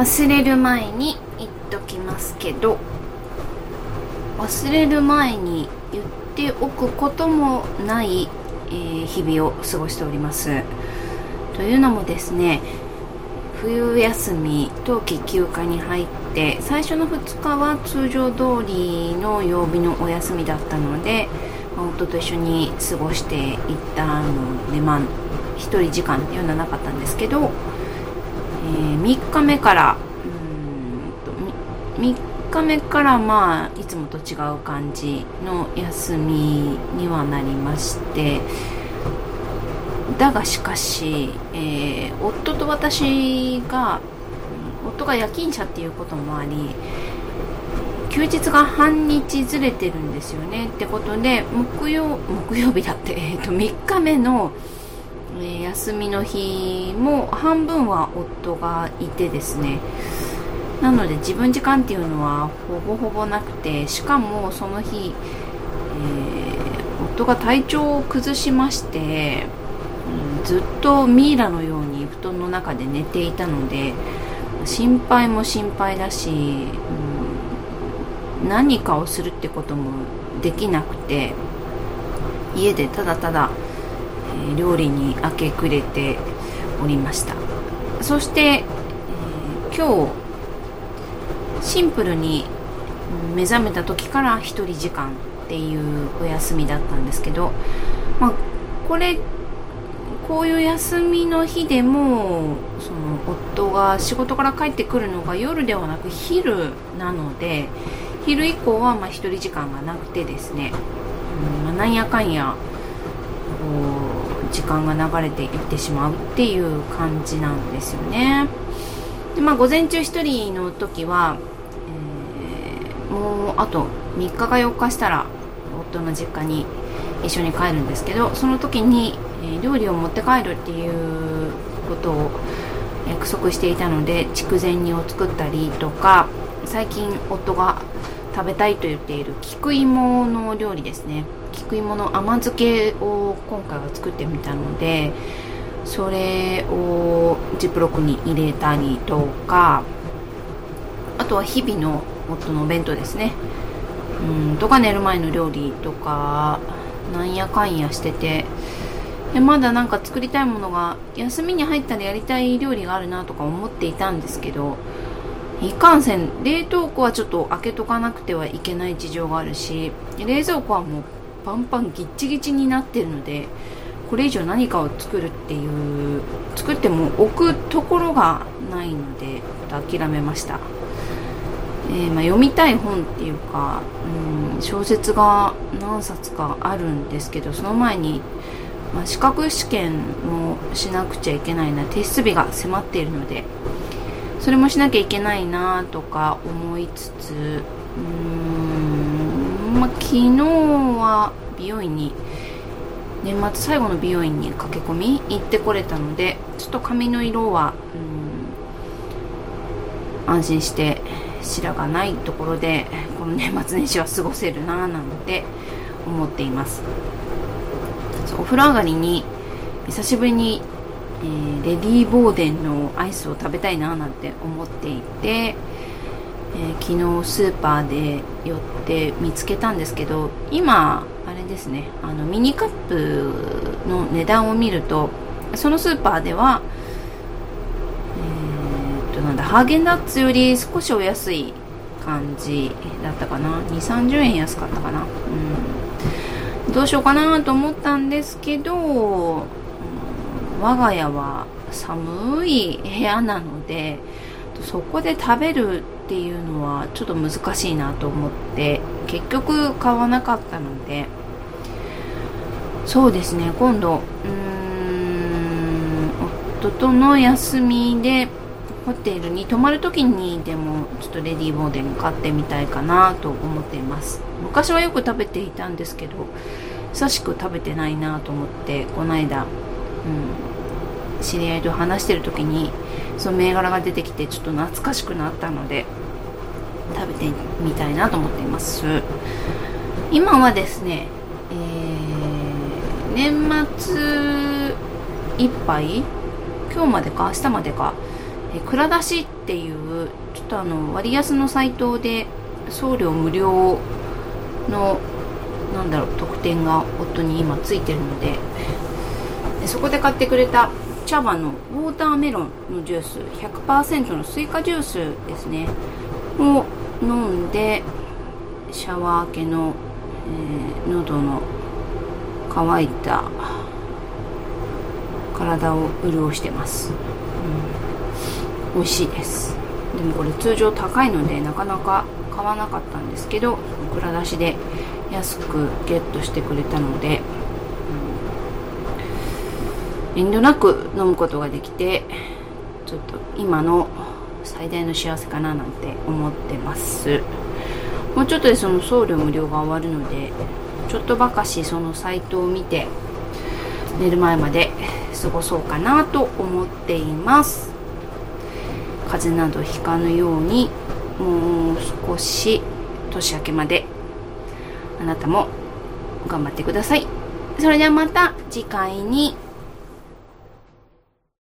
忘れる前に言っときますけど忘れる前に言っておくこともない、えー、日々を過ごしております。というのもですね冬休み冬季休暇に入って最初の2日は通常通りの曜日のお休みだったので、夫と一緒に過ごしていったのでまあ1人時間っていうのはなかったんですけど、えー、3日目からうんと3日目からまあいつもと違う感じの休みにはなりましてだがしかし、えー、夫と私が夫が夜勤者っていうこともあり休日が半日ずれてるんですよね。ってことで木曜木曜日だって、えー、と3日目の、休みの日も半分は夫がいてですね。なので自分時間っていうのはほぼほぼなくてしかもその日、えー、夫が体調を崩しましてうんずっとミイラのように布団の中で寝ていたので心配も心配だし、うん、何かをするってこともできなくて家でただただ、料理に明け暮れておりました。そして、え、今日シンプルに目覚めた時から1人時間っていうお休みだったんですけど、まあ、これこういう休みの日でもその夫が仕事から帰ってくるのが夜ではなく昼なので昼以降はまあ1人時間がなくてですね、うんまあ、なんやかんやこう時間が流れていってしまうっていう感じなんですよね。でまあ午前中1人の時は、えー、もうあと3日か4日したら夫の実家に一緒に帰るんですけどその時にえ料理を持って帰るっていうことを約束していたので筑前煮を作ったりとか最近夫が食べたいと言っている菊芋の料理ですね。菊芋の甘漬けを今回は作ってみたのでそれをジップロックに入れたりとかあとは日々の夫のお弁当ですね。うんとか寝る前の料理とかなんやかんやしてて。でまだなんか作りたいものが休みに入ったらやりたい料理があるなとか思っていたんですけどいかんせん。冷凍庫はちょっと開けとかなくてはいけない事情があるし冷蔵庫はもうパンパンギッチギチになってるのでこれ以上何かを作るっていう作っても置くところがないので諦めました、えー、まあ、読みたい本っていうか、うん、小説が何冊かあるんですけどその前にまあ、資格試験もしなくちゃいけないな提出日が迫っているのでそれもしなきゃいけないなとか思いつつうーん、まあ、昨日は美容院に年末最後の美容院に駆け込み行ってこれたのでちょっと髪の色はうん安心して白がないところでこの年末年始は過ごせるななんて思っています。お風呂上がりに久しぶりに、えー、レディー・ボーデンのアイスを食べたいななんて思っていて、えー、昨日スーパーで寄って見つけたんですけど今あれですねあのミニカップの値段を見るとそのスーパーではえ、っとなんだハーゲンダッツより少しお安い感じだったかな。2 3 0円安かったかな。うん。どうしようかなと思ったんですけど、我が家は寒い部屋なのでそこで食べるっていうのはちょっと難しいなと思って結局買わなかったので。そうですね今度うーん夫との休みでホテルに泊まる時にでもちょっとレディーボーデン買ってみたいかなと思っています。昔はよく食べていたんですけど久しく食べてないなと思ってこの間、うん、知り合いと話してる時にその銘柄が出てきてちょっと懐かしくなったので食べてみたいなと思っています。今はですね、えー、年末いっぱい今日までか明日までかえ蔵出しっていうちょっとあの割安のサイトで送料無料のなんだろう特典が夫に今ついてるのでそこで買ってくれた茶葉のウォーターメロンのジュース100%のスイカジュースですね。を飲んでシャワー明けの、えー、喉の乾いた体を潤してます、うん、美味しいです。でもこれ通常高いのでなかなか買わなかったんですけど蔵出しで安くゲットしてくれたので、遠慮なく飲むことができてちょっと今の最大の幸せかななんて思ってます。もうちょっとでその送料無料が終わるのでちょっとばかしそのサイトを見て寝る前まで過ごそうかなと思っています。風邪などひかぬようにもう少し年明けまであなたも頑張ってください。それではまた次回に。